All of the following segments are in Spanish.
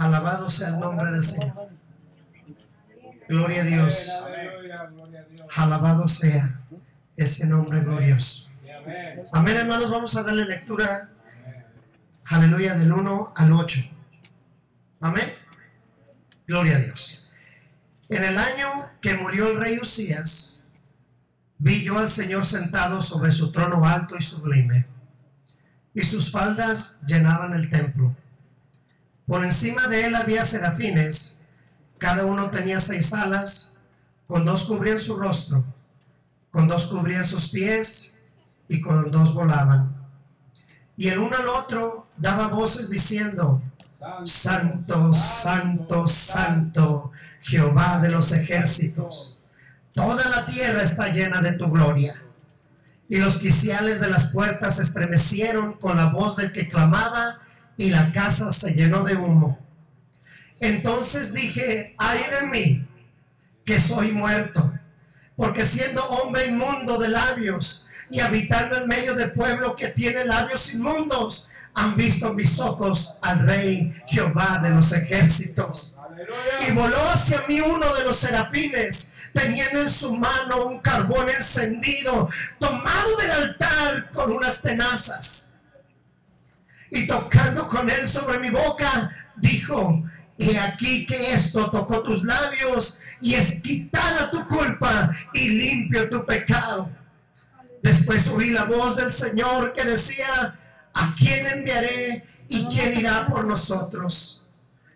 Alabado sea el nombre del Señor. Gloria a Dios. Alabado sea ese nombre glorioso. Amén, hermanos. Vamos a darle lectura. Aleluya, del 1 al 8. Amén. Gloria a Dios. En el año que murió el rey Usías, vi yo al Señor sentado sobre su trono alto y sublime, y sus faldas llenaban el templo. Por encima de él había serafines, cada uno tenía seis alas, con dos cubrían su rostro, con dos cubrían sus pies y con dos volaban. Y el uno al otro daba voces diciendo, Santo, santo, santo, Jehová de los ejércitos. Toda la tierra está llena de tu gloria. Y los quiciales de las puertas estremecieron con la voz del que clamaba y la casa se llenó de humo. Entonces dije, ay de mí, que soy muerto, porque siendo hombre inmundo de labios y habitando en medio de pueblo que tiene labios inmundos, han visto mis ojos al rey Jehová de los ejércitos. Y voló hacia mí uno de los serafines, teniendo en su mano un carbón encendido, tomado del altar con unas tenazas y tocando con él sobre mi boca, dijo, y aquí que esto tocó tus labios y es quitada tu culpa y limpio tu pecado. Después oí la voz del Señor que decía, ¿a quién enviaré y quién irá por nosotros?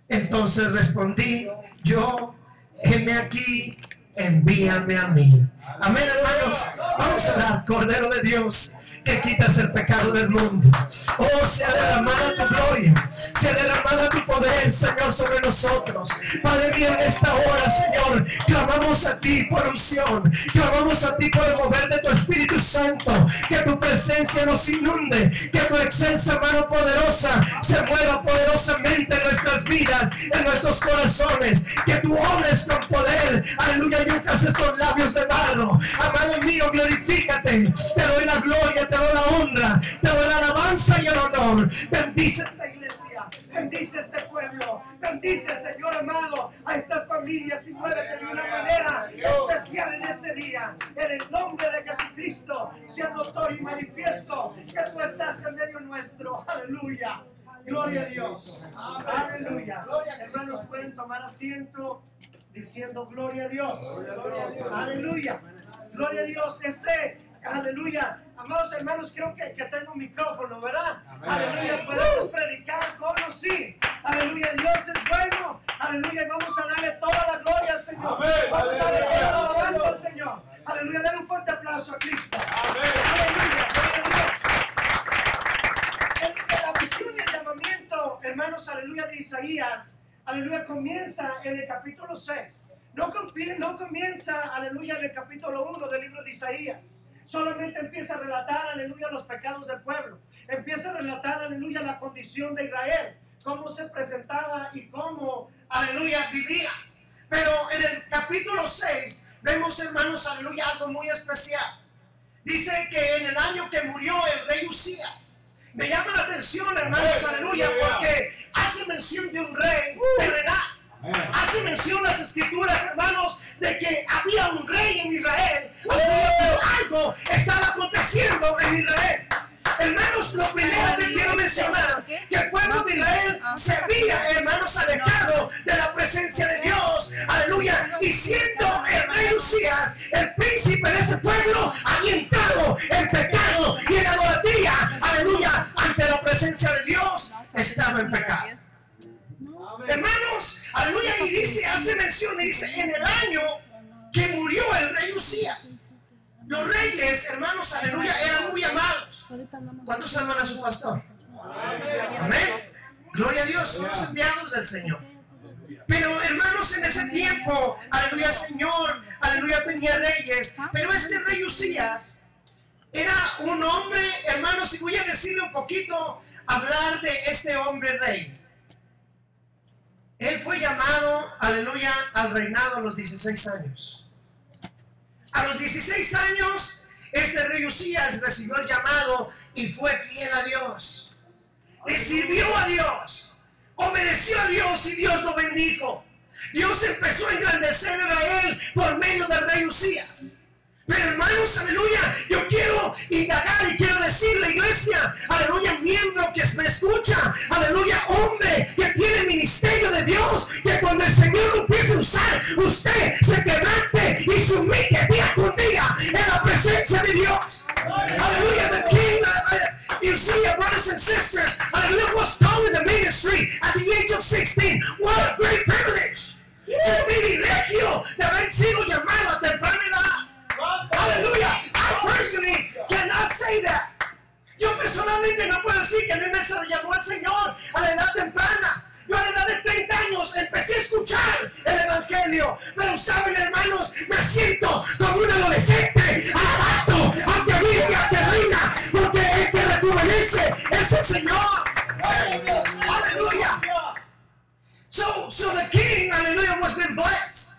Entonces respondí, yo, heme aquí, envíame a mí. Amén, hermanos. Vamos a orar, Cordero de Dios que quitas el pecado del mundo. Oh, sea derramada tu gloria, sea derramada tu poder, Señor, sobre nosotros. Padre mío, en esta hora, Señor, clamamos a ti por unción, clamamos a ti por el mover de tu Espíritu Santo, que tu presencia nos inunde, que tu excelsa mano poderosa se mueva poderosamente en nuestras vidas, en nuestros corazones, que tú obres con poder, aleluya, y estos labios de barro. Amado mío, glorifícate, te doy la gloria, te doy la honra, te doy la alabanza y el honor. Bendice esta iglesia, bendice este pueblo, bendice, Señor amado, a estas familias y muévete de una manera especial en este día. En el nombre de Jesucristo, sea notorio y manifiesto que tú estás en medio nuestro. Aleluya. Gloria a Dios. Aleluya. Hermanos, pueden tomar asiento diciendo gloria a Dios. Aleluya. Gloria a Dios. Este Aleluya. Amados hermanos, creo que, que tengo un micrófono, ¿verdad? Aleluya. Podemos predicar con o sí. Aleluya. Dios es bueno. Aleluya. Vamos a darle toda la gloria al Señor. Vamos a darle toda la alabanza al Señor. Aleluya. Denle un fuerte aplauso a Cristo. Aleluya. El, la visión y el llamamiento, hermanos, aleluya, de Isaías, aleluya, comienza en el capítulo 6. No, no comienza, aleluya, en el capítulo 1 del libro de Isaías. Solamente empieza a relatar, aleluya, los pecados del pueblo. Empieza a relatar, aleluya, la condición de Israel, cómo se presentaba y cómo, aleluya, vivía. Pero en el capítulo 6 vemos, hermanos, aleluya, algo muy especial. Dice que en el año que murió el rey Usías, me llama la atención, hermanos, aleluya, porque hace mención de un rey terrenal. Hace mención las escrituras, hermanos, de que había un rey en Israel, pero algo estaba aconteciendo en Israel. Hermanos, lo primero que quiero mencionar, que el pueblo de Israel se había, hermanos, alejado de la presencia de Dios. Aleluya. Y siendo el rey Usías, el príncipe de ese pueblo, había entrado en pecado y en adoratría. Aleluya. Ante la presencia de Dios, estaba en pecado. Hermanos, aleluya, y dice, hace mención, y dice, en el año que murió el rey Usías. Los reyes, hermanos, aleluya, eran muy amados. ¿Cuántos aman a su? Amén. Gloria a Dios, enviados del Señor. Pero hermanos, en ese tiempo, aleluya, Señor, aleluya, tenía reyes. Pero este rey Usías era un hombre, hermanos, y voy a decirle un poquito, hablar de este hombre rey. Él fue llamado, aleluya, al reinado a los 16 años. A los 16 años, este rey Usías recibió el llamado y fue fiel a Dios. Le sirvió a Dios. Obedeció obedeció a Dios y Dios lo bendijo. Dios empezó a engrandecer a Israel por medio del rey Usías. Pero hermanos, aleluya, yo quiero indagar y quiero decirle, iglesia, aleluya, miembro que me escucha, aleluya, hombre que tiene ministerio de Dios, que cuando el Señor lo empiece a usar, usted se quebrante y se humille día con día en la presencia de Dios. Aleluya, the King, uh, uh, you see your brothers and sisters, aleluya, was called in the ministry at the age of 16. What a great privilege. El privilegio de haber sido llamado a temprana edad. Aleluya. I personally cannot say that. Yo personalmente no puedo decir que a mí me llamó el Señor a la edad temprana. Yo a la edad de 30 años empecé a escuchar el Evangelio. Pero saben, hermanos, me siento como un adolescente, alabando ante mí y ante reina, porque el que rejuvenece es el Señor. Aleluya. So, so the king, hallelujah, was been blessed.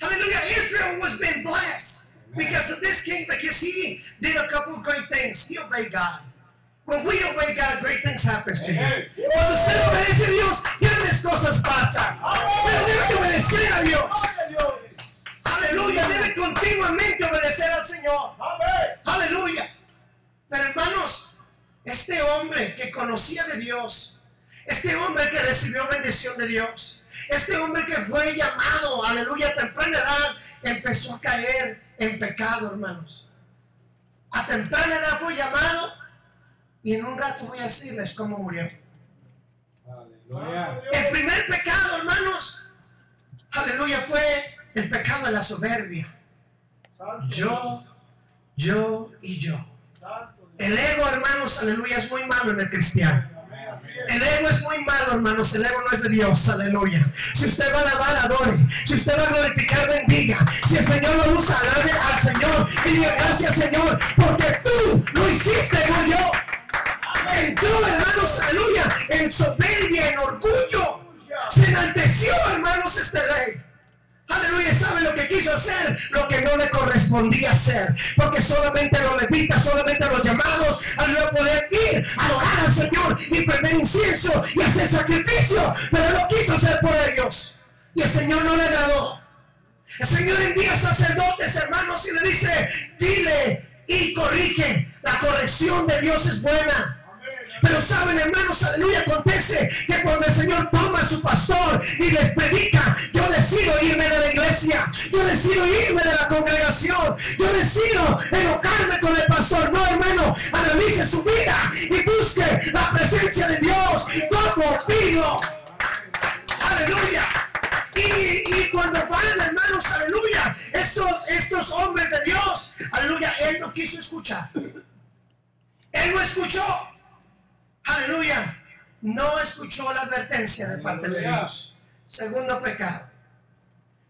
Hallelujah. Israel was been blessed because of this king, because he did a couple of great things. He obeyed God. When we obey God, great things happen to you. Cuando usted obedece a Dios, grandes cosas pasan. Pero debe de obedecer a Dios. Aleluya, debe continuamente obedecer al Señor. Aleluya. Pero hermanos, este hombre que conocía de Dios, este hombre que recibió bendición de Dios, este hombre que fue llamado, aleluya, a temprana edad, empezó a caer en pecado, hermanos. A temprana edad fue llamado y en un rato voy a decirles cómo murió. El primer pecado, hermanos, aleluya, fue el pecado de la soberbia. Yo, yo y yo. El ego, hermanos, aleluya, es muy malo en el cristiano. El ego es muy malo, hermanos. El ego no es de Dios. Aleluya. Si usted va a alabar, adore. Si usted va a glorificar, bendiga. Si el Señor lo usa, alabe al Señor. Y gracias, Señor, porque tú lo hiciste, no yo. Entró, hermanos, aleluya, en soberbia, en orgullo. Se enalteció, hermanos, este rey. Aleluya, ¿sabe lo que quiso hacer? Lo que no le correspondía hacer. Porque solamente los levitas, solamente los llamados, aleluya, poder ir a adorar al Señor y prender incienso y hacer sacrificio. Pero no quiso hacer por ellos. Y el Señor no le agradó. El Señor envía sacerdotes, hermanos, y le dice, dile y corrige. La corrección de Dios es buena. Pero saben, hermanos, aleluya, acontece que cuando el Señor toma a su pastor y les predica, yo decido irme de la iglesia, yo decido irme de la congregación, yo decido enojarme con el pastor. No, hermano, analice su vida y busque la presencia de Dios como vino. Aleluya. Y, y, cuando van, hermanos, aleluya, estos, estos hombres de Dios, aleluya, él no quiso escuchar. Él no escuchó. Aleluya. No escuchó la advertencia de parte de Dios. Segundo pecado.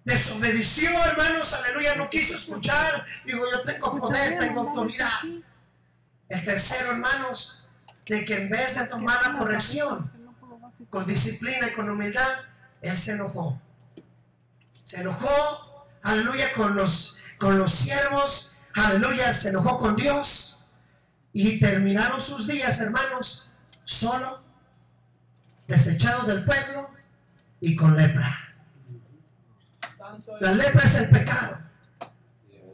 Desobedeció, hermanos. Aleluya. No quiso escuchar. Digo, yo tengo poder, tengo autoridad. El tercero, hermanos, de que en vez de tomar la corrección con disciplina y con humildad, él se enojó. Se enojó, aleluya, con los, con los siervos. Aleluya, se enojó con Dios. Y terminaron sus días, hermanos, solo, desechado del pueblo y con lepra. La lepra es el pecado.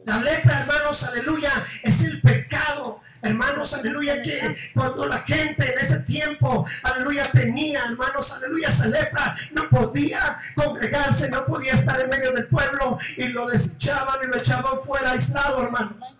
La lepra, hermanos, aleluya, es el pecado. Hermanos, aleluya, que cuando la gente en ese tiempo, aleluya, tenía, hermanos, aleluya, esa lepra, no podía congregarse, no podía estar en medio del pueblo y lo desechaban y lo echaban fuera aislado, hermanos.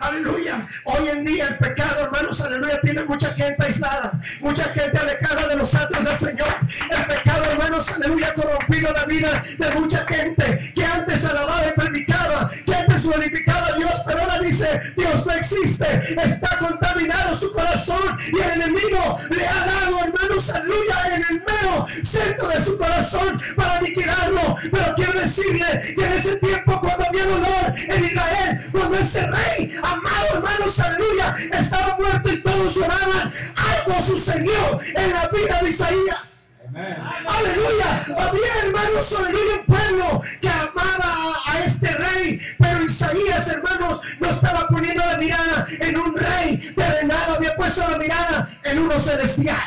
Aleluya. Hoy en día el pecado, hermanos, aleluya, tiene mucha gente aislada, mucha gente alejada de los santos del Señor. El pecado, hermanos, aleluya, ha corrompido la vida de mucha gente que antes alababa y predicaba, que antes glorificaba a Dios, pero ahora dice, Dios no existe, está contaminado su corazón y el enemigo le ha dado, hermanos, aleluya, en el mero centro de su corazón para aniquilarlo. Pero quiero decirle que en ese tiempo cuando había dolor en Israel, cuando ese rey amado hermanos, aleluya, estaba muerto y todos lloraban. Algo sucedió en la vida de Isaías. Aleluya. Había hermanos, aleluya, un pueblo que amaba a este rey. Pero Isaías, hermanos, no estaba poniendo la mirada en un rey terrenal, había puesto la mirada en uno celestial.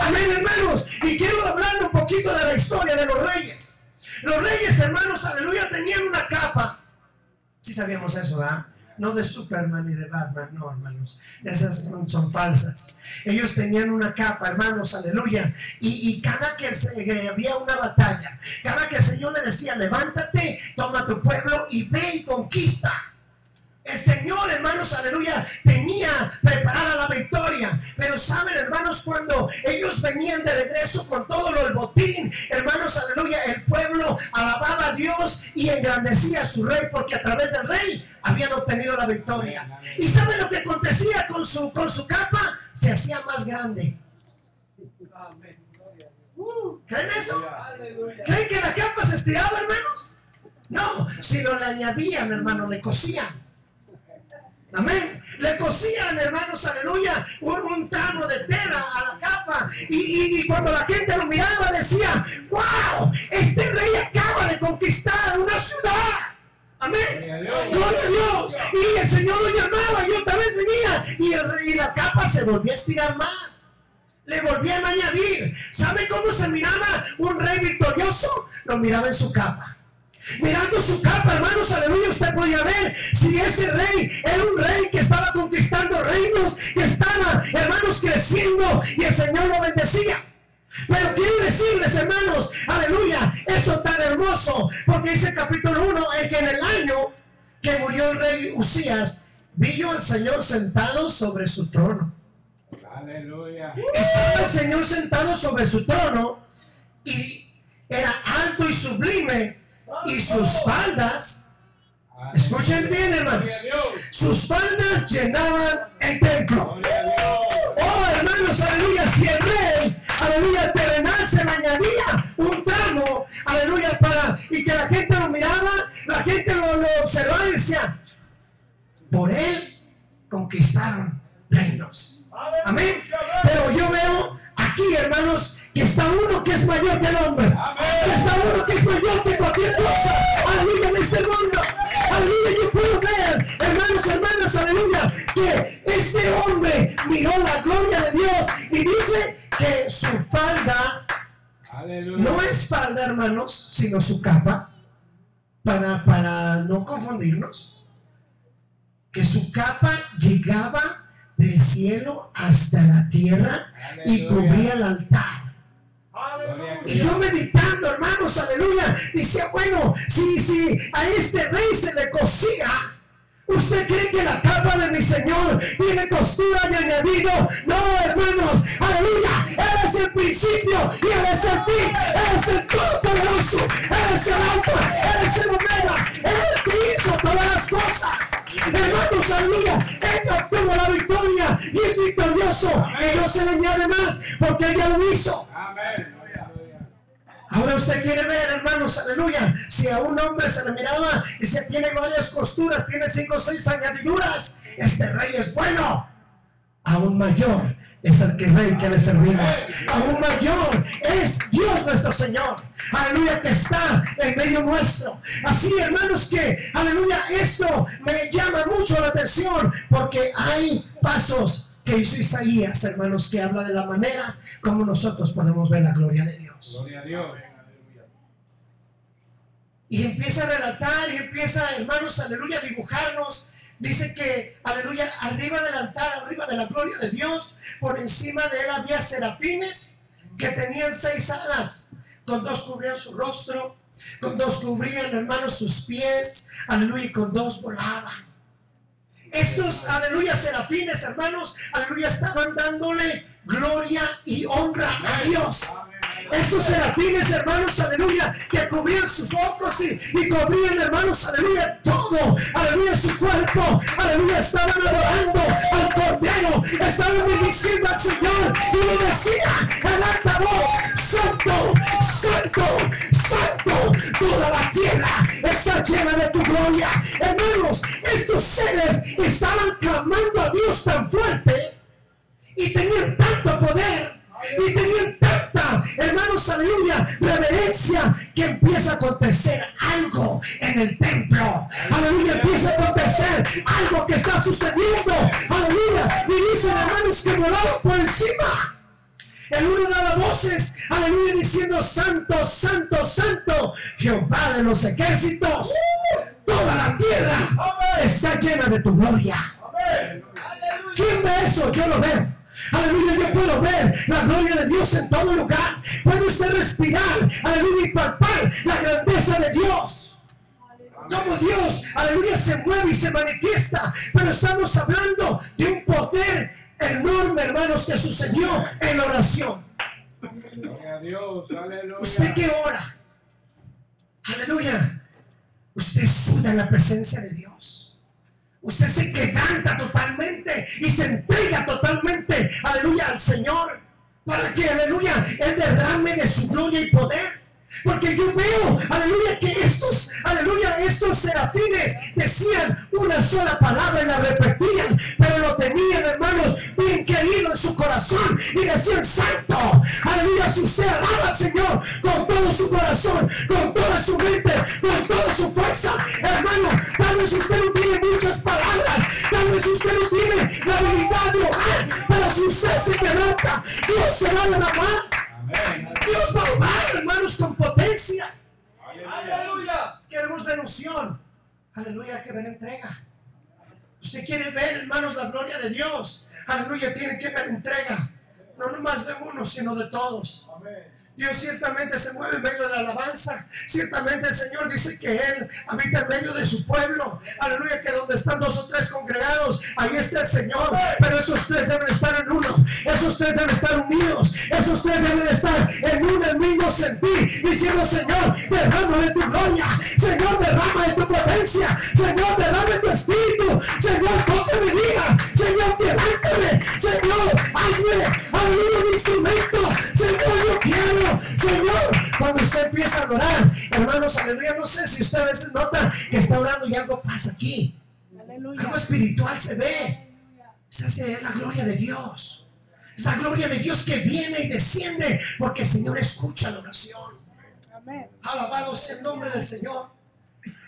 Amén, hermanos. Y quiero Los reyes, hermanos, aleluya, tenían una capa. Si sabíamos eso, ¿verdad? No de Superman ni de Batman, no, hermanos. Esas son, falsas. Ellos tenían una capa, hermanos, aleluya. Y, cada que había una batalla, cada que el Señor le decía, levántate, toma tu pueblo y ve y conquista. El Señor, hermanos, aleluya, tenía preparada la victoria. Pero saben, hermanos, cuando ellos venían de regreso con todo lo del botín, hermanos, aleluya, el pueblo alababa a Dios y engrandecía a su rey porque a través del rey habían obtenido la victoria. ¿Y saben lo que acontecía con su, con su capa? Se hacía más grande. ¿Creen eso? ¿Creen que la capa se estiraba, hermanos? No, si lo le añadían, hermano, le cosían. Amén. Le cosían, hermanos, aleluya, un, tramo de tela a la capa. Y, cuando la gente lo miraba, decía: ¡Wow! Este rey acaba de conquistar una ciudad. Amén. Gloria a Dios. Y el Señor lo llamaba y otra vez venía. Y, el, y la capa se volvió a estirar más. Le volvían a añadir. ¿Sabe cómo se miraba un rey victorioso? Lo miraba en su capa. Mirando su capa, hermanos, aleluya, usted podía ver si ese rey era un rey que estaba conquistando reinos, que estaba, hermanos, creciendo y el Señor lo bendecía. Pero quiero decirles, hermanos, aleluya, eso tan hermoso, porque dice el capítulo 1, en que en el año que murió el rey Usías, vi yo al Señor sentado sobre su trono. Aleluya. Estaba el Señor sentado sobre su trono y era alto y sublime y sus faldas, escuchen bien hermanos, sus faldas llenaban el templo. Oh hermanos, aleluya, si el rey, aleluya, terrenal se le añadía un tramo, aleluya, para, y que la gente lo miraba, la gente lo, observaba y decía, por él conquistaron reinos. Amén. Pero yo veo aquí, hermanos, que está uno que es mayor que el hombre. Que está uno que es mayor que cualquier cosa. Aleluya en este mundo. Aleluya, yo puedo ver, hermanos, hermanas, aleluya, que este hombre miró la gloria de Dios y dice que su falda no es falda, hermanos, sino su capa, para, para no confundirnos, que su capa llegaba del cielo hasta la tierra y cubría el altar. Y yo meditando, hermanos, aleluya, decía, bueno, si, si a este rey se le cosía, ¿Usted cree que la capa de mi Señor tiene costura y añadido? No, hermanos, aleluya. Él es el principio y Él es el fin. Él es el Todopoderoso. Él es el Alfa. Él es el Omega. Él es el que hizo todas las cosas. Hermanos, aleluya. Él obtuvo la victoria y es victorioso. Y no se le añade más porque Él ya lo hizo. Amén. Ahora usted quiere ver, hermanos, aleluya, si a un hombre se le miraba y se tiene varias costuras, tiene cinco o seis añadiduras, este rey es bueno. Aún mayor es el que rey que le servimos. Aún mayor es Dios nuestro Señor. Aleluya, que está en medio nuestro. Así, hermanos, que, aleluya, esto me llama mucho la atención porque hay pasos que hizo Isaías, hermanos, que habla de la manera como nosotros podemos ver la gloria de Dios. Y empieza a relatar y empieza, hermanos, aleluya, a dibujarnos. Dice que, aleluya, arriba del altar, arriba de la gloria de Dios, por encima de él había serafines que tenían seis alas. Con dos cubrían su rostro, con dos cubrían, hermanos, sus pies, aleluya, y con dos volaban. Estos, aleluya, serafines, hermanos, aleluya, estaban dándole gloria y honra a Dios. Estos serafines, hermanos, aleluya, que cubrían sus ojos y, cubrían, hermanos, aleluya, todo, aleluya, su cuerpo, aleluya, estaban adorando al Cordero, estaban bendiciendo al Señor. Y le decían en alta voz, Santo, Santo, Santo, toda la tierra está llena de tu gloria. Hermanos, estos seres estaban clamando a Dios tan fuerte y tenían tanto poder y tenían hermanos, aleluya, reverencia que empieza a acontecer algo en el templo. Aleluya, empieza a acontecer algo que está sucediendo. Aleluya, y dicen hermanos que volaban por encima. El uno daba voces, aleluya, diciendo, Santo, Santo, Santo, Jehová de los ejércitos. Toda la tierra está llena de tu gloria. ¿Quién ve eso? Yo lo veo. Aleluya, yo puedo ver la gloria de Dios en todo lugar. Puede usted respirar, aleluya, y palpar la grandeza de Dios. Como Dios, aleluya, se mueve y se manifiesta. Pero estamos hablando de un poder enorme, hermanos, que sucedió en la oración. Usted que ora, aleluya, usted suda en la presencia de Dios. Usted se quedanta totalmente y se entrega totalmente, aleluya, al Señor. Para que, aleluya, Él derrame de su gloria y poder. Porque yo veo, aleluya, que estos, aleluya, estos serafines decían una sola palabra y la repetían, pero lo tenían, hermanos, bien querido en su corazón y decían, santo, aleluya, si usted alaba al Señor con todo su corazón, con toda su mente, con toda su fuerza, hermano, tal vez usted no tiene muchas palabras, tal vez usted no tiene la habilidad de orar, pero si usted se quebranta, Dios se va a derramar. Dios va a obrar, hermanos, con potencia. Aleluya. Queremos ver unción. Aleluya, que ven entrega. Usted quiere ver, hermanos, la gloria de Dios. Aleluya, tiene que ver entrega. No nomás de uno, sino de todos. Amén. Dios ciertamente se mueve en medio de la alabanza. Ciertamente el Señor dice que Él habita en medio de su pueblo. Aleluya, que donde están dos o tres congregados, ahí está el Señor. Pero esos tres deben estar en uno. Esos tres deben estar unidos. Esos tres deben estar en un mismo sentir. Diciendo, Señor, derrama de tu gloria. Señor, derrama de tu potencia. Señor, derrama de tu espíritu. Señor, ponte mi vida. Señor, levántame. Señor, hazme, aleluya, un instrumento. Señor, yo quiero Señor, cuando usted empieza a adorar, hermanos, aleluya, no sé si usted a veces nota que está orando y algo pasa aquí. Algo espiritual se ve. Se hace la gloria de Dios. Es la gloria de Dios que viene y desciende porque el Señor escucha la oración. Alabado sea el nombre del Señor.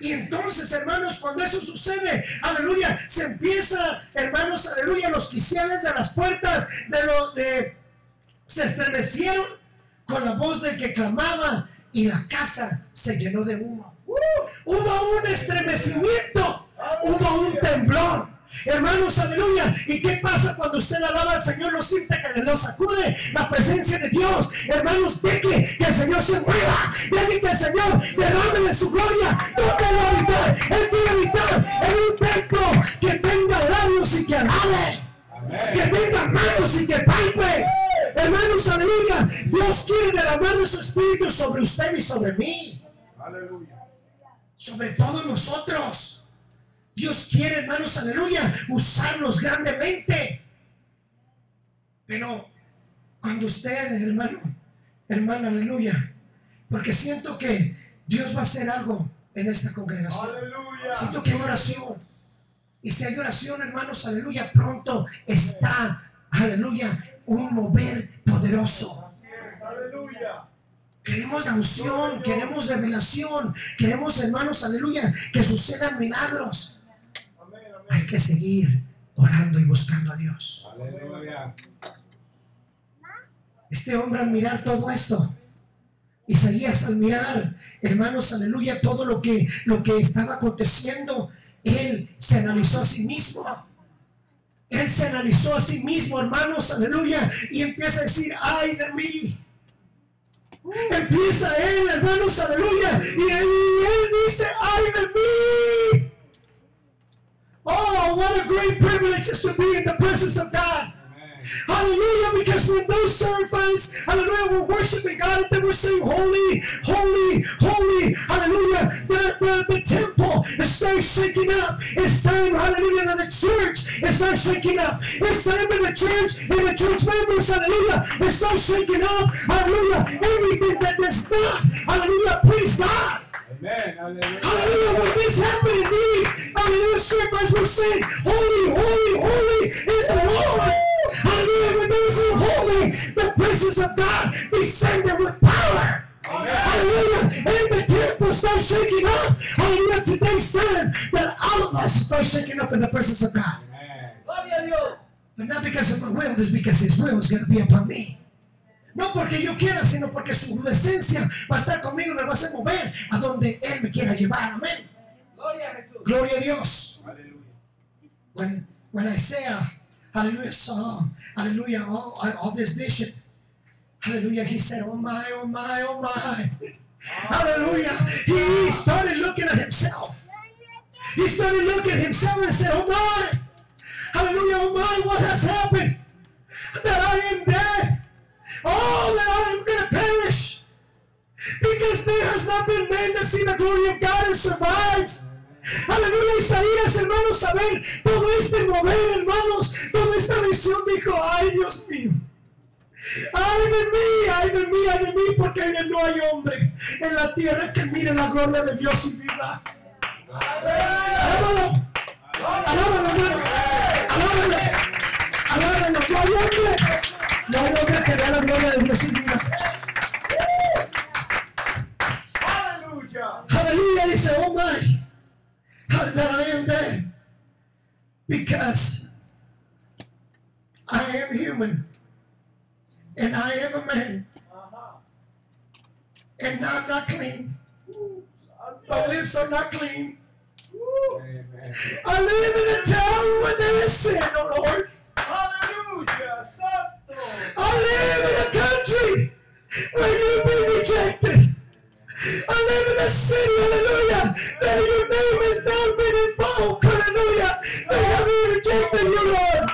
Y entonces, hermanos, cuando eso sucede, aleluya, se empieza, hermanos, aleluya, los quiciales de las puertas de lo de se estremecieron con la voz del que clamaba y la casa se llenó de humo. Hubo un estremecimiento, hubo un temblor. Hermanos, aleluya. ¿Y qué pasa cuando usted alaba al Señor? No siente que lo sacude la presencia de Dios. Hermanos, deje que el Señor se mueva. Deje que el Señor derrame de su gloria. No quiero habitar. Él quiere habitar en un templo que tenga labios y que alabe. Que tenga manos y que palpe. Hermanos, aleluya. Dios quiere derramar de su espíritu sobre usted y sobre mí. Aleluya. Sobre todos nosotros. Dios quiere, hermanos, aleluya, usarnos grandemente. Pero cuando usted, hermano, hermana, aleluya, porque siento que Dios va a hacer algo en esta congregación. Aleluya. Siento que hay oración. Y si hay oración, hermanos, aleluya, pronto está, aleluya, un mover poderoso. Queremos la unción, queremos revelación, queremos, hermanos, aleluya, que sucedan milagros. Hay que seguir orando y buscando a Dios. Este hombre al mirar todo esto, Isaías al mirar, hermanos, aleluya, todo lo que, lo que estaba aconteciendo, él se analizó a sí mismo él se analizó a sí mismo, hermanos, aleluya, y empieza a decir, ay de mí. Empieza él, hermanos, aleluya, y él, dice, ay de mí. Oh, what a great privilege is to be in the presence of God. Hallelujah. Because when those servants, hallelujah, were worshiping God, they were saying, Holy, holy, holy, hallelujah. The, the, the temple is starting shaking up. It's time, hallelujah, that the church is starting shaking up. It's time that the church and the church members, hallelujah, is starting shaking up. Hallelujah. Everything that is not, hallelujah, please God. Amen. Hallelujah. Hallelujah. When this happened, these hallelujah servants were saying, Holy, holy, holy is the Lord. Hallelujah. When they were holy, the presence of God descended with power. Hallelujah. And the temple starts shaking up. Hallelujah. Today's time that all of us start shaking up in the presence of God. But not because of my will, it's because His will is going to be upon me. No porque yo quiera, sino porque su esencia va a estar conmigo y me va a hacer mover a donde Él me quiera llevar. Amén. Gloria a Jesús. Gloria a Dios. Aleluya. When, when Isaiah, uh, hallelujah, saw, hallelujah, all, all this vision, hallelujah, he said, oh my, oh my, oh my. Hallelujah. He started looking at himself. He started looking at himself and said, oh my. Hallelujah, oh my, what has happened? That I am dead. Oh, that I am going to perish. Because there has not been man that seen the glory of God and survives. Aleluya, Isaías, hermanos, a ver, todo este mover, hermanos, toda esta visión dijo, ay Dios mío. Ay de mí, ay de mí, ay de mí, porque no hay hombre en la tierra que mire la gloria de Dios y viva. Alábalo, alábalo, hermanos, alábalo, alábalo, no hay hombre, no hay hombre que vea la gloria de Dios y viva. Aleluya. Dice, oh my, that I am dead, because I am human, and I am a man, Ajá. and I'm not clean. My lips are not clean. Amen. I live in a town where there is sin, oh Lord. Santo. I live in a country where you've been rejected. A city, hallelujah, that your name has not been invoked, hallelujah. They have rejected you, Lord.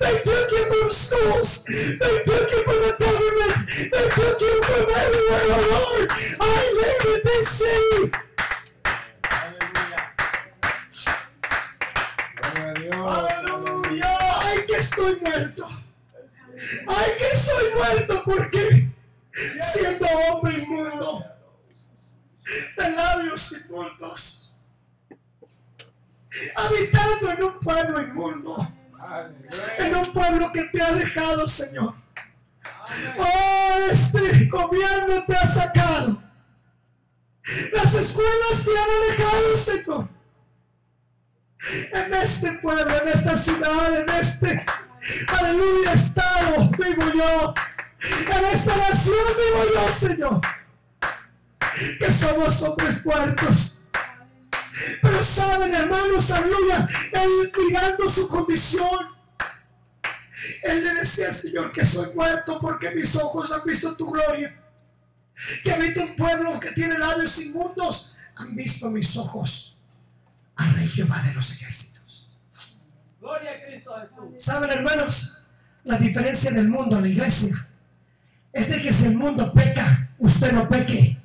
They took you from schools. They took you from the government. They took you from everywhere, oh Lord. I live in this city. Aleluya. Ay, que estoy muerto. Ay, que soy muerto porque siendo hombre inmundo, de labios inmundos, habitando en un pueblo inmundo, en un pueblo que te ha dejado, Señor. Oh, este gobierno te ha sacado. Las escuelas te han alejado, Señor. En este pueblo, en esta ciudad, en este, aleluya, estado vivo yo. En esta nación vivo yo, Señor. Que somos hombres muertos. Pero saben, hermanos, aleluya, él mirando su condición, él le decía, Señor, que soy muerto porque mis ojos han visto tu gloria. Que habita un pueblo que tiene labios inmundos, han visto mis ojos al Rey Jehová de los ejércitos. Gloria a Cristo Jesús. ¿Saben, hermanos? La diferencia del mundo a la iglesia es de que si el mundo peca, usted no peque.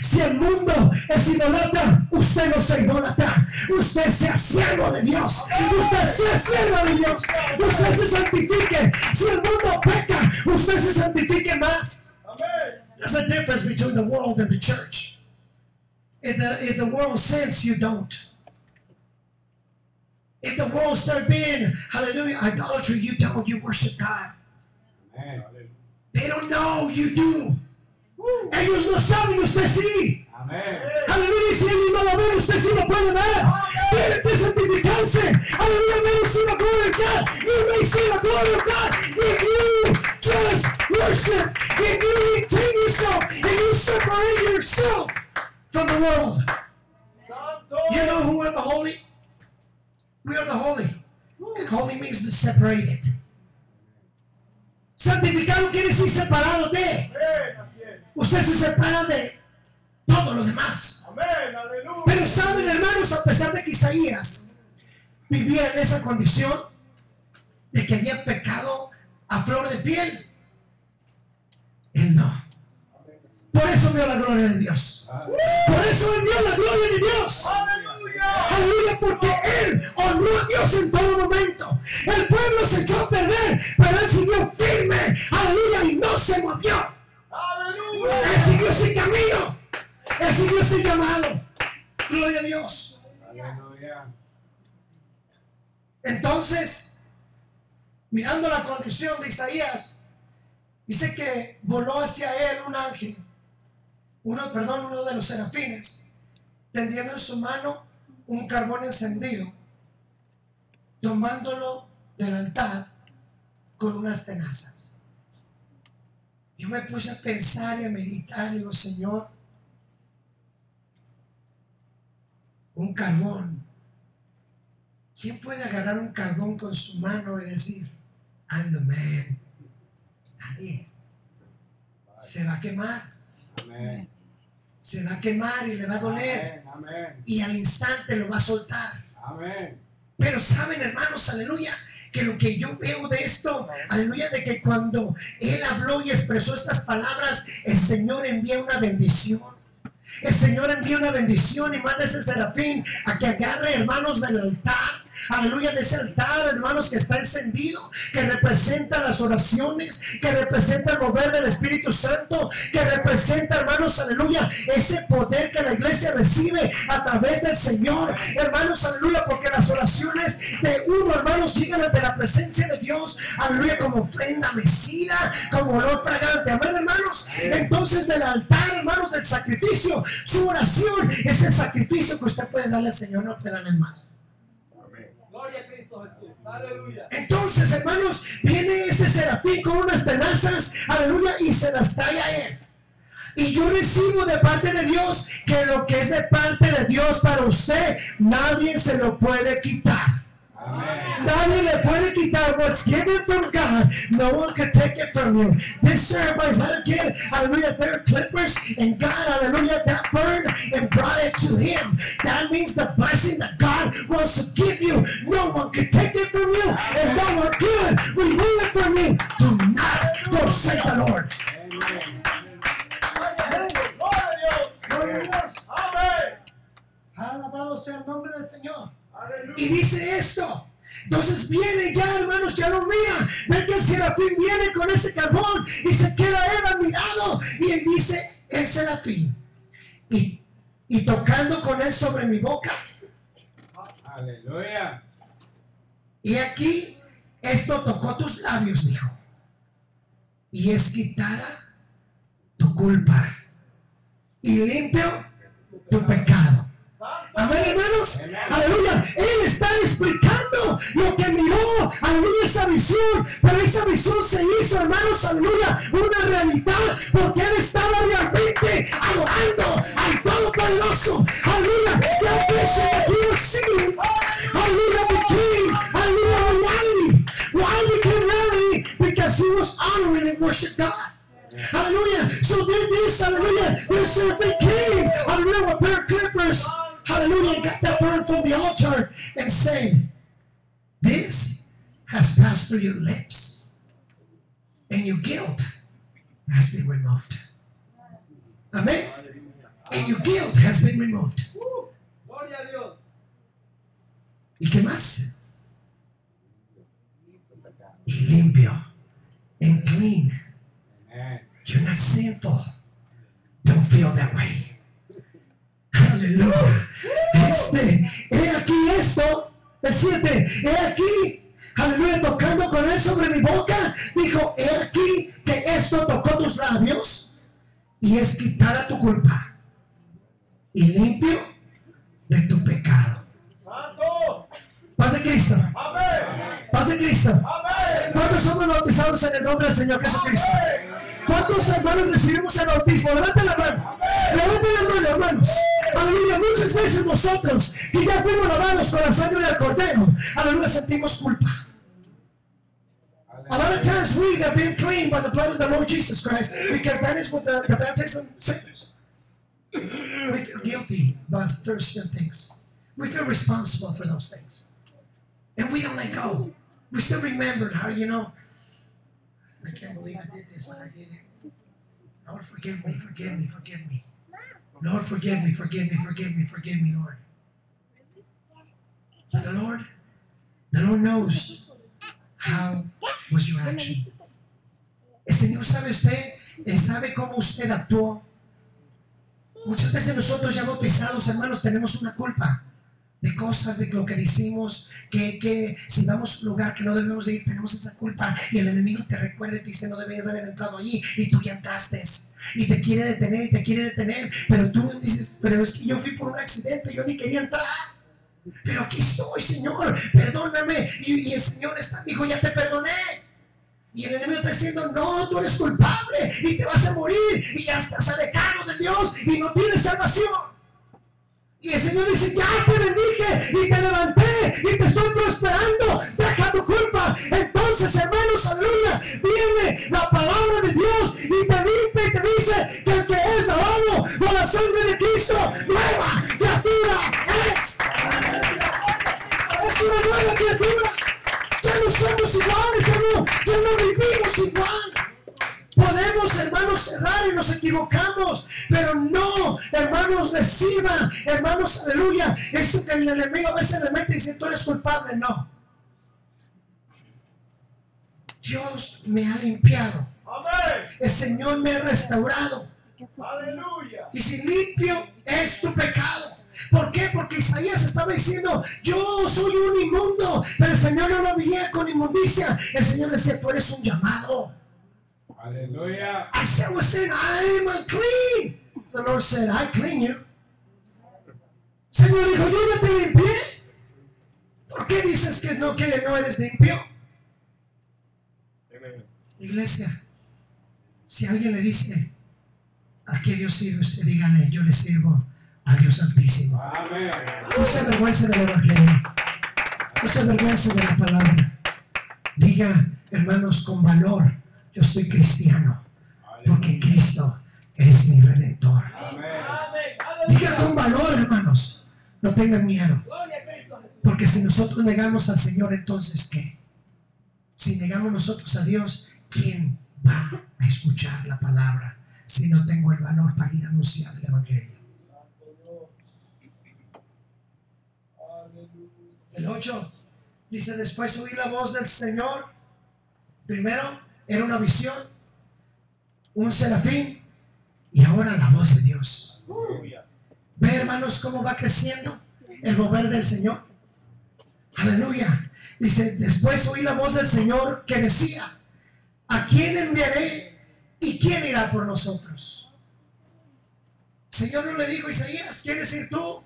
Si el mundo es idolatra, usted no se idolatra. Usted sea siervo de Dios. Usted sea sierva de Dios. Usted se santifique. Si el mundo peca, usted se santifique más. There's a difference between the world and the church. If the, if the world sins, you don't. If the world start being, hallelujah, idolatry, you don't. You worship God. Amén. They don't know, you do. Ellos no saben, usted sí. Amén. Aleluya, si ellos no lo ven, usted sí lo puede ver. Tiene que santificarse. Aleluya, you see the glory of God. You may see the glory of God if you just worship. If you retain yourself and you separate yourself from the world. You know who are the holy? We are the holy. And holy means to separate it. Santificado quiere decir separado de. Usted se separa de todo lo demás. Amén. Aleluya. Pero saben, hermanos, a pesar de que Isaías vivía en esa condición de que había pecado a flor de piel, él no. Por eso vio la gloria de Dios. Por eso él vio la gloria de Dios. Aleluya. Aleluya, porque él honró a Dios en todo momento. El pueblo se echó a perder, pero él siguió firme. Aleluya, y no se movió. Aleluya. Él siguió ese camino. Él siguió ese llamado. Gloria a Dios. Aleluya. Entonces, mirando la condición de Isaías, dice que voló hacia él un ángel, uno, perdón, uno de los serafines, tendiendo en su mano un carbón encendido, tomándolo del altar con unas tenazas. Yo me puse a pensar y a meditar, digo, Señor, un carbón. ¿Quién puede agarrar un carbón con su mano y decir, I'm the man? Nadie. Se va a quemar, Amén. se va a quemar y le va a doler. Amén. Amén. Y al instante lo va a soltar. Amén. Pero saben, hermanos, aleluya, que lo que yo veo de esto, aleluya, de que cuando Él habló y expresó estas palabras, el Señor envía una bendición. El Señor envía una bendición y manda ese serafín a que agarre, hermanos, del altar. Aleluya, de ese altar, hermanos, que está encendido, que representa las oraciones, que representa el mover del Espíritu Santo, que representa, hermanos, aleluya, ese poder que la iglesia recibe a través del Señor, hermanos, aleluya, porque las oraciones de uno, hermanos, llegan ante la presencia de Dios, aleluya, como ofrenda mecida, como olor fragante, amén, hermanos. Entonces, del altar, hermanos, del sacrificio, su oración es el sacrificio que usted puede darle al Señor, no puede darle más. Amén. Gloria a Cristo Jesús. Aleluya. Entonces, hermanos, viene ese serafín con unas tenazas, aleluya, y se las trae a él. Y yo recibo de parte de Dios que lo que es de parte de Dios para usted, nadie se lo puede quitar. Nadie le puede quitar what's given from God. No one can take it from you. This ceremony had to get, hallelujah, a pair of clippers, and God, hallelujah, that bird and brought it to him. That means the blessing that God wants to give you. No one can take it from you, and no one could remove it from you. Do not forsake the Lord. Amén. Gloria a Dios. Amén. Alabado sea el nombre del Señor. Y dice esto. Entonces viene ya, hermanos, ya lo mira. Ve que el serafín viene con ese carbón y se queda él admirado. Y él dice, el serafín. Y, y tocando con él sobre mi boca. Aleluya. Y aquí, esto tocó tus labios, dijo. Y es quitada tu culpa. Y limpio tu pecado. Amén, hermanos. Aleluya. Él está explicando lo que miró. Aleluya, esa visión. Pero esa visión se hizo, hermanos. Aleluya. Una realidad. Porque él estaba realmente adorando al Todopoderoso. Aleluya. The vision that he was seeing. Aleluya. Became, aleluya, reality. Why became reality? Because he was honoring and worship God. Hallelujah. So then this, hallelujah, the serpent came, hallelujah, with pair clippers, hallelujah, got that bird from the altar and saying, This has passed through your lips, and your guilt has been removed. Amen. And your guilt has been removed. Gloria a Dios. ¿Y qué más? Y limpio and clean. You're not sinful. Don't feel that way. Aleluya. Este, he aquí esto. El 7. He aquí. Aleluya. Tocando con él sobre mi boca. Dijo, he aquí que esto tocó tus labios. Y es quitada tu culpa. Y limpio de tu pecado. De Cristo. De Cristo. ¿Cuántos somos bautizados en el nombre del Señor? ¿Cuántos hermanos recibimos el bautismo? La mano. Hermanos. Muchas veces nosotros, ya fuimos lavados con la sangre del Cordero. A lot of times we have been cleaned by the blood of the Lord Jesus Christ because that is what the, baptism says. We feel guilty about things. We feel responsible for those things. And we don't let go. We still remember how, you know, I can't believe I did this, but I did it. Lord, forgive me, forgive me, forgive me. Lord, forgive me, forgive me, forgive me, forgive me, Lord. But the Lord, the Lord knows how was your action. El Señor sabe usted, Él sabe cómo usted actuó. Muchas veces nosotros ya bautizados, hermanos, tenemos una culpa de cosas, de lo que decimos, que, que si vamos a un lugar que no debemos de ir, tenemos esa culpa y el enemigo te recuerda y te dice no debías haber entrado allí y tú ya entraste y te quiere detener y te quiere detener, pero tú dices, pero es que yo fui por un accidente, yo ni quería entrar. Pero aquí estoy, Señor, perdóname. Y, el Señor está, dijo, ya te perdoné. Y el enemigo está diciendo, no, tú eres culpable y te vas a morir y ya estás alejado de Dios y no tienes salvación. Y el Señor dice, ya te bendije y te levanté y te estoy prosperando, deja tu culpa. Entonces, hermanos, aleluya, viene la palabra de Dios y te limpia y te dice que el que es lavado con la sangre de Cristo, nueva criatura es. Es una nueva criatura. Ya no somos iguales, hermano, ya no vivimos igual. Podemos, hermanos, cerrar y nos equivocamos, pero no, hermanos, reciban, hermanos, aleluya. Eso que el enemigo a veces le mete y dice, tú eres culpable, no. Dios me ha limpiado, el Señor me ha restaurado. Aleluya. Y si limpio es tu pecado. ¿Por qué? Porque Isaías estaba diciendo, yo soy un inmundo, pero el Señor no lo veía con inmundicia. El Señor decía, tú eres un llamado. Aleluya. I said, was saying, I'm unclean. The Lord said, I clean you. Señor dijo, yo ya te limpié. ¿Por qué dices que no, que no eres limpio? Iglesia, si alguien le dice, ¿a qué Dios sirve? Usted dígale, yo le sirvo al Dios Altísimo. Amén. No se avergüence del Evangelio. No se avergüence de la palabra. Diga, hermanos, con valor, yo soy cristiano, porque Cristo es mi redentor. Diga con valor, hermanos, no tengan miedo, porque si nosotros negamos al Señor, entonces ¿qué? Si negamos nosotros a Dios, ¿quién va a escuchar la palabra si no tengo el valor para ir a anunciar el Evangelio? El 8 dice, después oí la voz del Señor. Primero era una visión, un serafín y ahora la voz de Dios. Ve hermanos cómo va creciendo el mover del Señor. Aleluya. Dice, después oí la voz del Señor que decía, ¿a quién enviaré y quién irá por nosotros? Señor no le dijo Isaías, ¿quieres ir tú?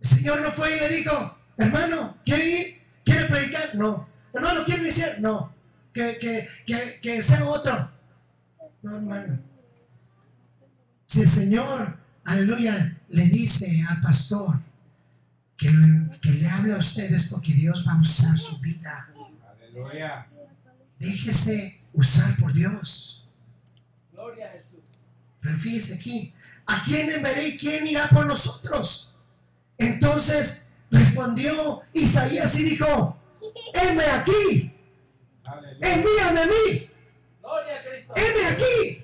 El Señor no fue y le dijo, hermano, ¿quiere ir? ¿Quiere predicar? No. Hermano, ¿quiere iniciar? No. Que, que, que, que sea otro. No, hermano. Si el Señor, aleluya, le dice al pastor que, lo- que le hable a ustedes porque Dios va a usar su vida, Aleluya. déjese usar por Dios. Gloria a Jesús. Pero fíjese aquí, ¿a quién enviaré y quién irá por nosotros? Entonces respondió Isaías y dijo, heme aquí, envíame a mí, heme aquí.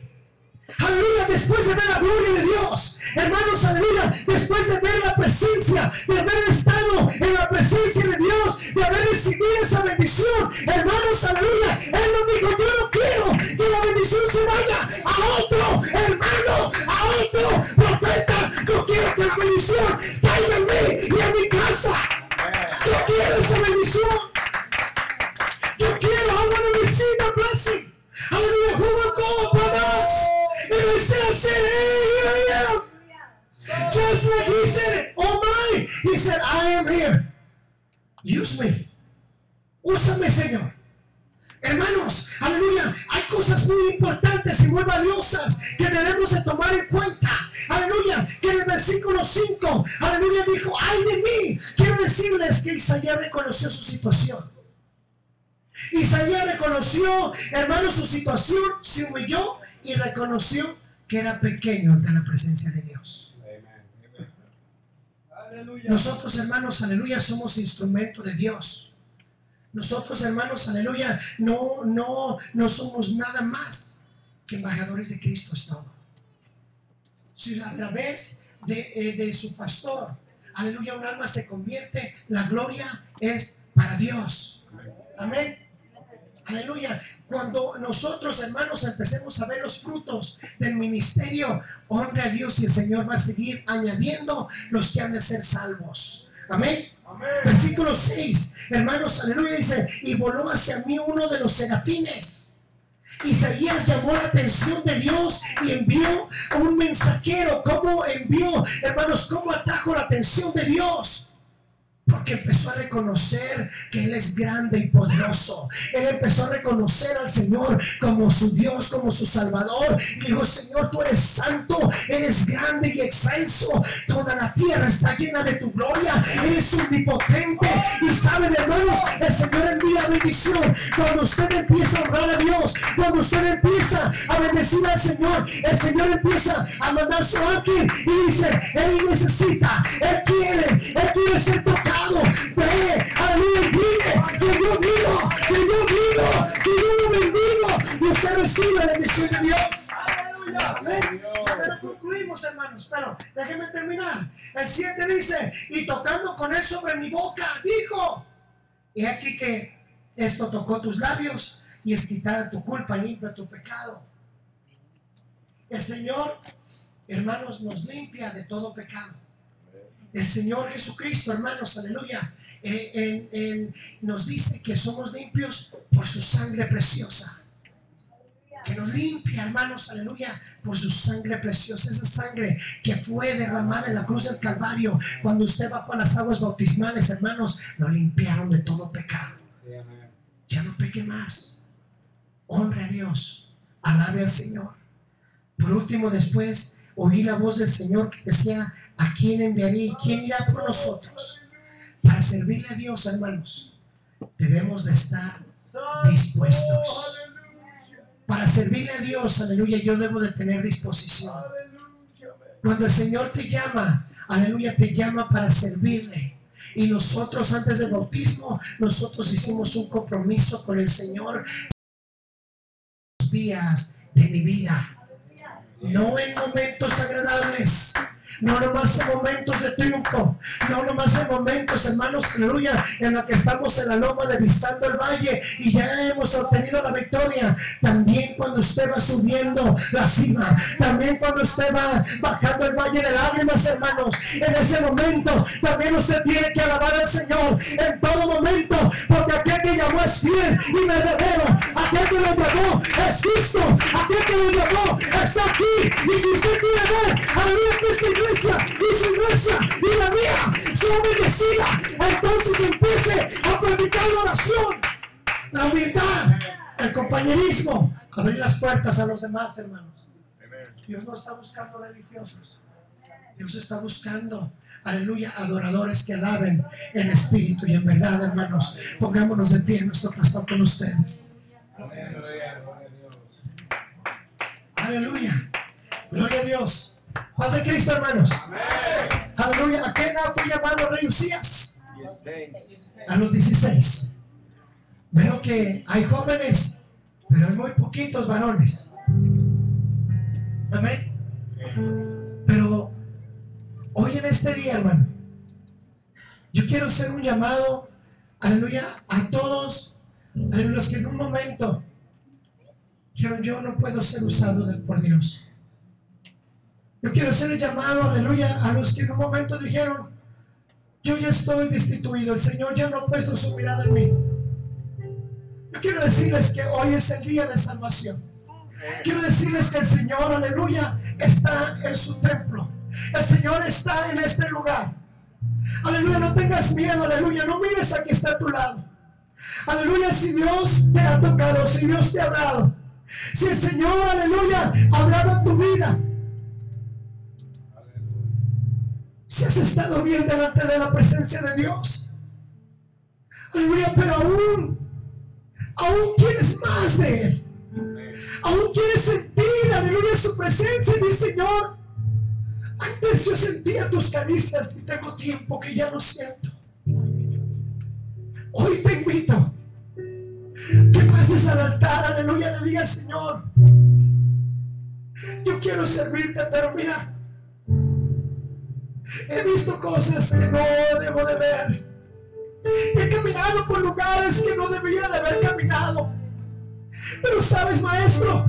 Aleluya, después de ver la gloria de Dios, hermanos, aleluya, después de ver la presencia, de haber estado en la presencia de Dios, de haber recibido esa bendición, hermanos, aleluya, Él nos dijo, yo no quiero que la bendición se vaya a otro hermano, a otro profeta, yo quiero que la bendición caiga en mí y en mi casa. Yo quiero esa bendición. Yo quiero, I want to receive the blessing. Hallelujah. Who will go upon us? And said, Hey, here I am. Just like he said, Oh my. He said, I am here. Use me. Úsame, Señor. Hermanos, aleluya, hay cosas muy importantes y muy valiosas que debemos de tomar en cuenta. Aleluya, que en el versículo 5, aleluya, dijo, ay de mí. Quiero decirles que Isaías reconoció su situación. Isaías reconoció, hermanos, su situación, se humilló y reconoció que era pequeño ante la presencia de Dios. Nosotros, hermanos, aleluya, somos instrumento de Dios. Nosotros, hermanos, aleluya, no, no, no somos nada más que embajadores de Cristo, es todo. Si a través de, eh, de su pastor, aleluya, un alma se convierte, la gloria es para Dios. Amén. Aleluya. Cuando nosotros, hermanos, empecemos a ver los frutos del ministerio, honra a Dios y el Señor va a seguir añadiendo los que han de ser salvos. Amén. Amén. Versículo 6, hermanos, aleluya, dice, y voló hacia mí uno de los serafines. Isaías llamó la atención de Dios y envió un mensajero. ¿Cómo envió, hermanos? ¿Cómo atrajo la atención de Dios? Porque empezó a reconocer que Él es grande y poderoso. Él empezó a reconocer al Señor como su Dios, como su Salvador. Dijo, Señor, tú eres santo, eres grande y excelso. Toda la tierra está llena de tu gloria. Eres omnipotente. Y saben, hermanos, el Señor envía bendición. Cuando usted empieza a honrar a Dios, cuando usted empieza a bendecir al Señor, el Señor empieza a mandar su ángel y dice, Él necesita, Él quiere, Él quiere ser tocado. Ve, aleluya, dile que yo vivo, que yo vivo, que yo lo bendigo. Y usted recibe la bendición de Dios. Aleluya. Amén. Pero concluimos, hermanos. Pero déjenme terminar. El 7 dice: Y tocando con él sobre mi boca, dijo: Y aquí que esto tocó tus labios y es quitada tu culpa, limpia tu pecado. El Señor, hermanos, nos limpia de todo pecado. El Señor Jesucristo, hermanos, aleluya, eh, en- en- nos dice que somos limpios por su sangre preciosa que nos limpia, hermanos, aleluya, por su sangre preciosa, esa sangre que fue derramada en la cruz del Calvario. Cuando usted bajó a las aguas bautismales, hermanos, nos limpiaron de todo pecado. Ya no peque más. Honre a Dios, alabe al Señor. Por último, después oí la voz del Señor que decía, ¿a quién enviaré y quién irá por nosotros? Para servirle a Dios, hermanos, debemos de estar dispuestos. Para servirle a Dios, aleluya, yo debo de tener disposición. Cuando el Señor te llama, aleluya, te llama para servirle. Y nosotros antes del bautismo, nosotros hicimos un compromiso con el Señor días de mi vida. No en momentos agradables. No nomás en momentos de triunfo, no nomás en momentos, hermanos, aleluya, en los que estamos en la loma de visando el valle y ya hemos obtenido la victoria. También cuando usted va subiendo la cima, también cuando usted va bajando el valle de lágrimas, hermanos, en ese momento también usted tiene que alabar al Señor en todo momento, porque aquel que llamó es fiel y verdadero, aquel que lo llamó es justo, aquel que lo llamó está aquí. Y si usted quiere ver, aleluya, que y su iglesia y la mía son bendecidas, entonces empiece a predicar la oración, la humildad, el compañerismo, abrir las puertas a los demás, hermanos. Dios no está buscando religiosos. Dios está buscando, aleluya, adoradores que alaben en espíritu y en verdad, hermanos. Pongámonos de pie, nuestro pastor, con ustedes. Aleluya. Gloria a Dios. Paz de Cristo, hermanos. Aleluya. ¿A qué edad fue llamado rey Usías? A los 16. Veo que hay jóvenes, pero hay muy poquitos varones. Amén. Pero hoy en este día, hermano, yo quiero hacer un llamado, aleluya, a todos, a los que en un momento dijeron, yo no puedo ser usado por Dios. Yo quiero hacer el llamado, aleluya, a los que en un momento dijeron, yo ya estoy destituido, el Señor ya no ha puesto su mirada en mí. Yo quiero decirles que hoy es el día de salvación. Quiero decirles que el Señor, aleluya, está en su templo. El Señor está en este lugar. Aleluya, no tengas miedo, aleluya, no mires a quien está a tu lado. Aleluya, si Dios te ha tocado, si Dios te ha hablado, si el Señor, aleluya, ha hablado en tu vida, si has estado bien delante de la presencia de Dios, aleluya, pero aún, aún quieres más de Él, aún quieres sentir, aleluya, su presencia, mi Señor. Antes yo sentía tus caricias y tengo tiempo que ya no siento. Hoy te invito que pases al altar, aleluya, le digas, Señor, yo quiero servirte, pero mira, he visto cosas que no debo de ver. He caminado por lugares que no debía de haber caminado. Pero sabes, maestro,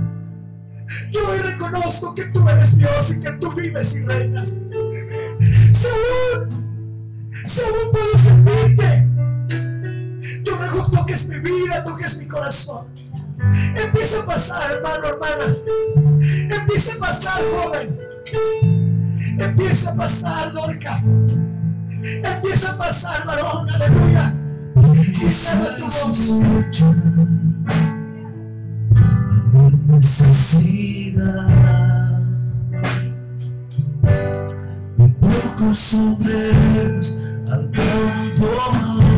yo hoy reconozco que tú eres Dios y que tú vives y reinas. Si aún puedo servirte, yo ruego toques mi vida, toques mi corazón. Empieza a pasar, hermano, hermana. Empieza a pasar, joven. Empieza a pasar, Dorca. Empieza a pasar, varón, aleluya. Y cierra tu voz. Mayor necesidad. Y poco sobremos al campo.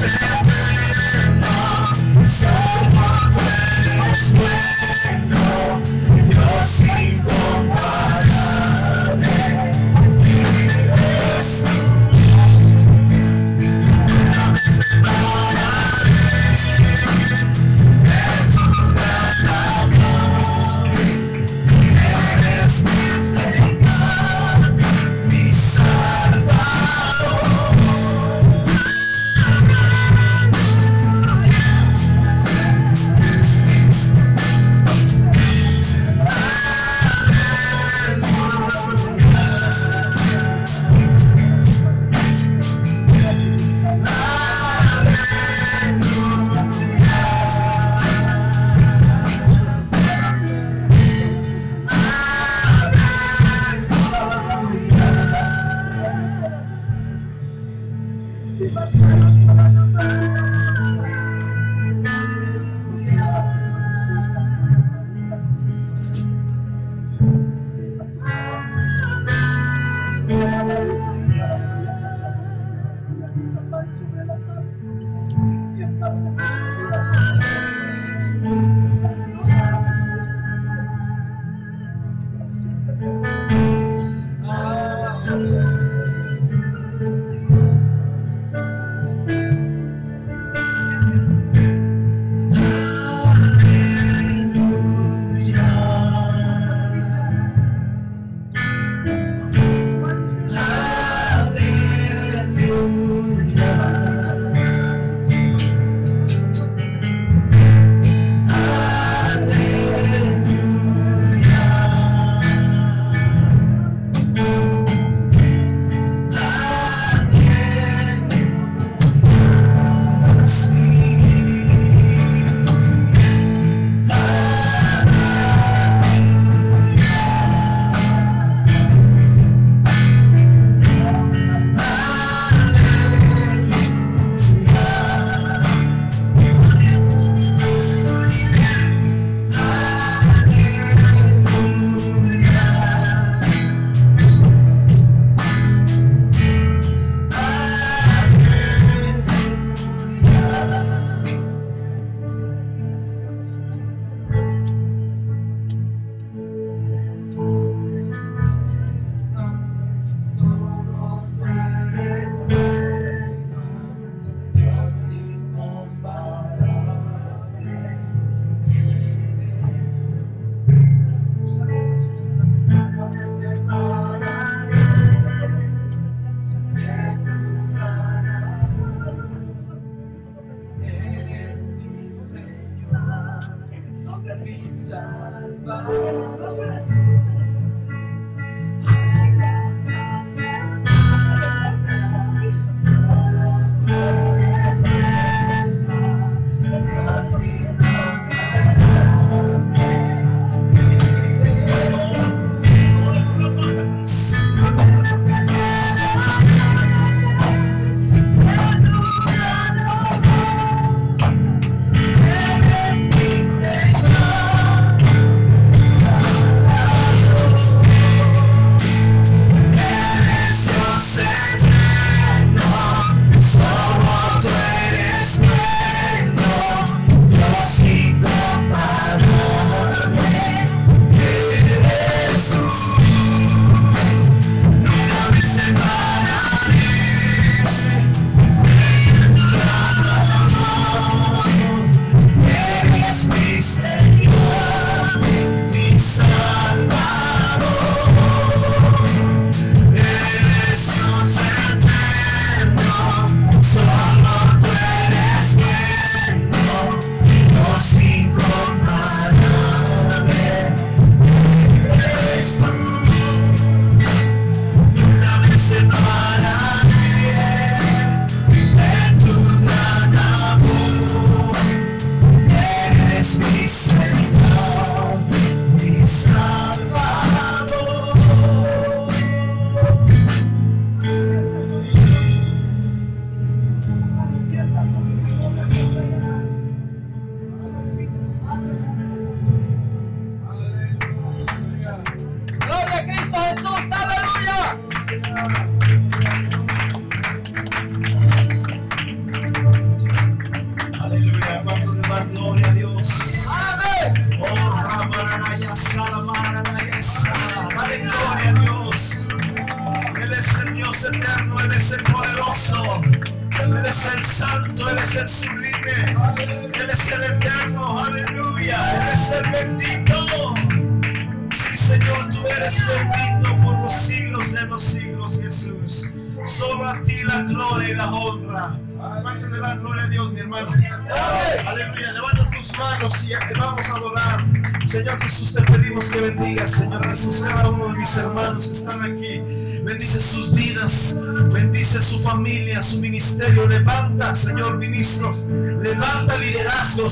Yes.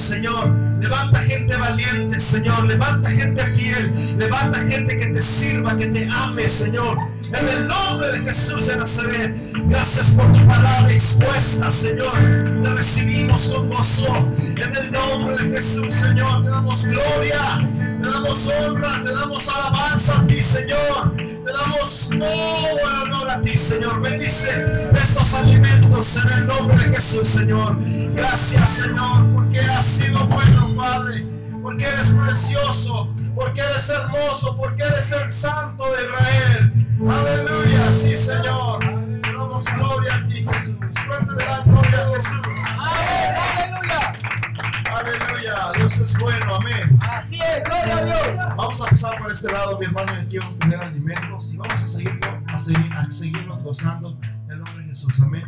Señor. Levanta gente valiente, Señor. Levanta gente fiel. Levanta gente que te sirva, que te ame, Señor. En el nombre de Jesús de Nazaret. Gracias por tu palabra expuesta, Señor. Te recibimos con gozo. En el nombre de Jesús, Señor. Te damos gloria. Te damos honra. Te damos alabanza a ti, Señor. Te damos todo el honor a ti, Señor. Bendice estos alimentos en el nombre de Jesús, Señor. Gracias, Señor, sido bueno, Padre. Porque eres precioso, porque eres hermoso, porque eres el Santo de Israel. Aleluya, sí, Señor. Te damos gloria a ti, Jesús. De dar gloria a Jesús. Amén, aleluya. Aleluya, Dios es bueno, amén. Así es, gloria a Dios. Vamos a pasar por este lado, mi hermano, y aquí vamos a tener alimentos y vamos a seguir, a seguir, a seguirnos gozando en el nombre de Jesús, amén.